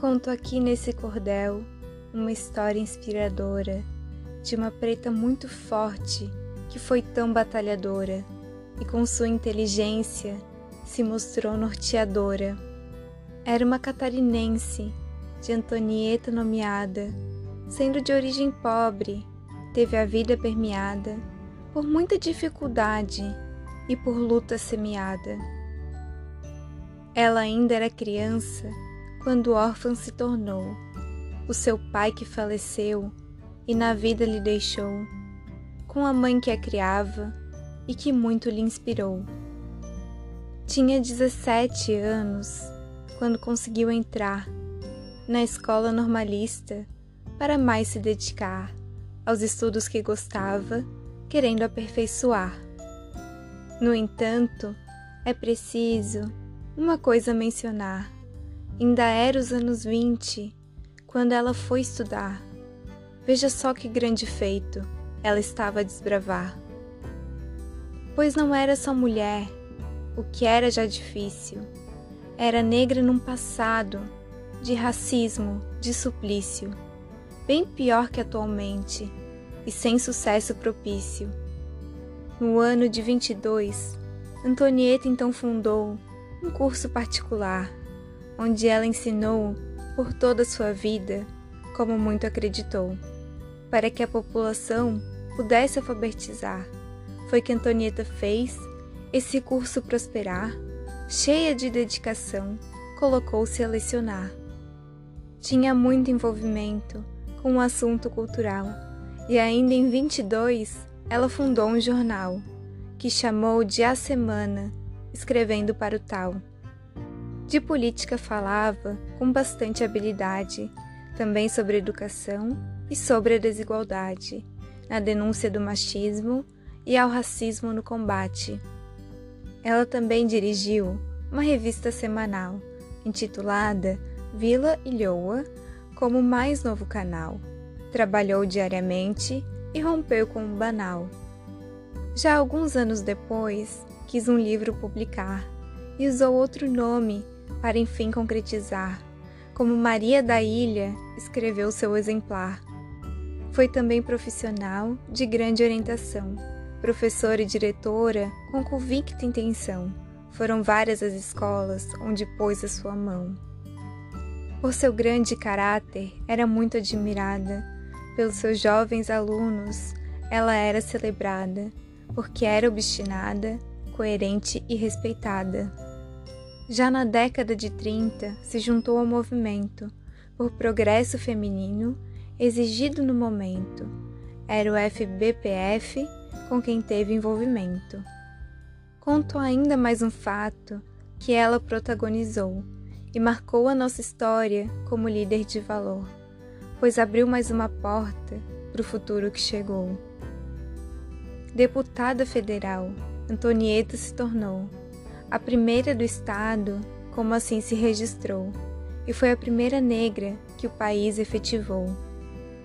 Conto aqui nesse cordel uma história inspiradora de uma preta muito forte que foi tão batalhadora e com sua inteligência se mostrou norteadora. Era uma catarinense, de Antonieta nomeada, sendo de origem pobre, teve a vida permeada por muita dificuldade e por luta semeada. Ela ainda era criança quando órfã se tornou, o seu pai que faleceu e na vida lhe deixou, com a mãe que a criava e que muito lhe inspirou. Tinha 17 anos quando conseguiu entrar na escola normalista para mais se dedicar aos estudos que gostava, querendo aperfeiçoar. No entanto, é preciso uma coisa mencionar Ainda era os anos 20, quando ela foi estudar. Veja só que grande feito ela estava a desbravar. Pois não era só mulher, o que era já difícil. Era negra num passado de racismo, de suplício, bem pior que atualmente, e sem sucesso propício. No ano de 22, Antonieta então fundou um curso particular onde ela ensinou por toda a sua vida, como muito acreditou, para que a população pudesse alfabetizar. Foi que Antonieta fez esse curso prosperar, cheia de dedicação, colocou-se a lecionar. Tinha muito envolvimento com o assunto cultural e ainda em 22 ela fundou um jornal que chamou de A Semana, escrevendo para o tal. De política falava com bastante habilidade, também sobre educação e sobre a desigualdade, na denúncia do machismo e ao racismo no combate. Ela também dirigiu uma revista semanal intitulada Vila Ilhoa como mais novo canal. Trabalhou diariamente e rompeu com o banal. Já alguns anos depois, quis um livro publicar e usou outro nome para enfim concretizar, como Maria da Ilha escreveu seu exemplar. Foi também profissional de grande orientação, professora e diretora com convicta intenção. Foram várias as escolas onde pôs a sua mão. Por seu grande caráter, era muito admirada. Pelos seus jovens alunos, ela era celebrada, porque era obstinada, coerente e respeitada. Já na década de 30, se juntou ao movimento por progresso feminino exigido no momento. Era o FBPF com quem teve envolvimento. Conto ainda mais um fato que ela protagonizou e marcou a nossa história como líder de valor, pois abriu mais uma porta para o futuro que chegou. Deputada federal, Antonieta se tornou a primeira do estado, como assim se registrou, e foi a primeira negra que o país efetivou.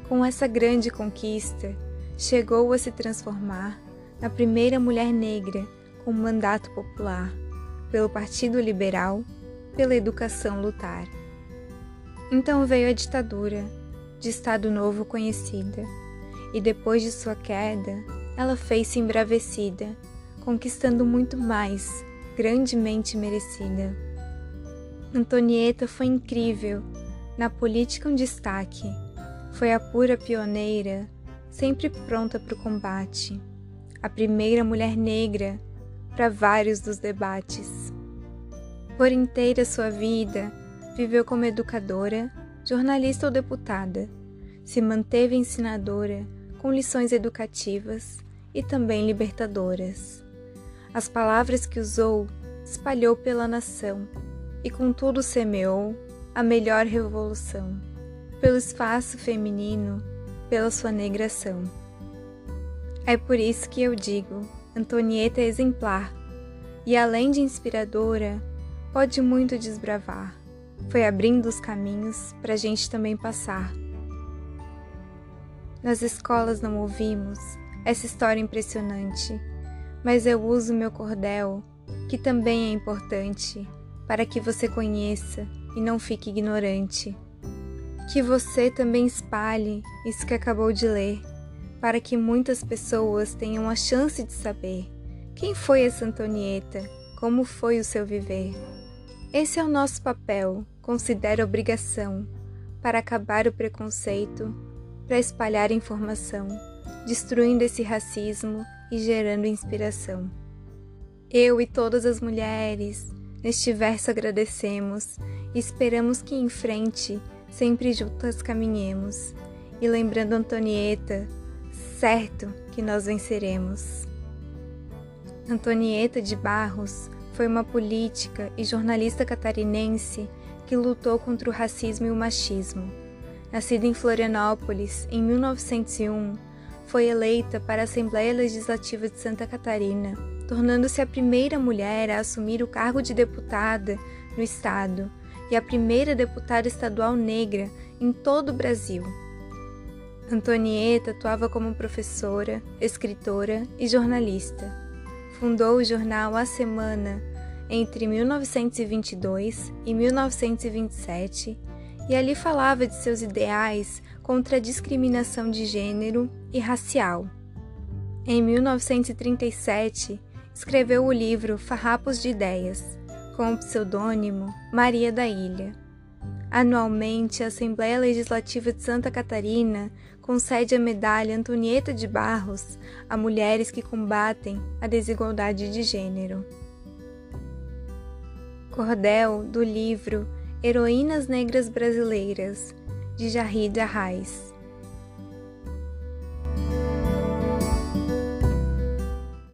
Com essa grande conquista, chegou a se transformar na primeira mulher negra com mandato popular, pelo Partido Liberal, pela educação lutar. Então veio a ditadura, de Estado Novo conhecida, e depois de sua queda, ela fez-se embravecida, conquistando muito mais grandemente merecida. Antonieta foi incrível, na política um destaque. Foi a pura pioneira, sempre pronta para o combate. A primeira mulher negra para vários dos debates. Por inteira sua vida, viveu como educadora, jornalista ou deputada. Se manteve ensinadora, com lições educativas e também libertadoras. As palavras que usou espalhou pela nação e contudo semeou a melhor revolução, pelo espaço feminino, pela sua negração. É por isso que eu digo, Antonieta é exemplar, e além de inspiradora, pode muito desbravar. Foi abrindo os caminhos para a gente também passar. Nas escolas não ouvimos essa história impressionante mas eu uso meu cordel, que também é importante, para que você conheça e não fique ignorante. Que você também espalhe isso que acabou de ler, para que muitas pessoas tenham a chance de saber quem foi essa Antonieta, como foi o seu viver. Esse é o nosso papel, considero obrigação, para acabar o preconceito, para espalhar informação, destruindo esse racismo e gerando inspiração. Eu e todas as mulheres, neste verso agradecemos e esperamos que em frente sempre juntas caminhemos. E lembrando Antonieta, certo que nós venceremos. Antonieta de Barros foi uma política e jornalista catarinense que lutou contra o racismo e o machismo. Nascida em Florianópolis em 1901, foi eleita para a Assembleia Legislativa de Santa Catarina, tornando-se a primeira mulher a assumir o cargo de deputada no estado e a primeira deputada estadual negra em todo o Brasil. Antonieta atuava como professora, escritora e jornalista. Fundou o jornal A Semana entre 1922 e 1927 e ali falava de seus ideais contra a discriminação de gênero e racial. Em 1937, escreveu o livro Farrapos de Ideias, com o pseudônimo Maria da Ilha. Anualmente, a Assembleia Legislativa de Santa Catarina concede a medalha Antonieta de Barros a mulheres que combatem a desigualdade de gênero. Cordel do livro Heroínas Negras Brasileiras, de Jarrida Reis.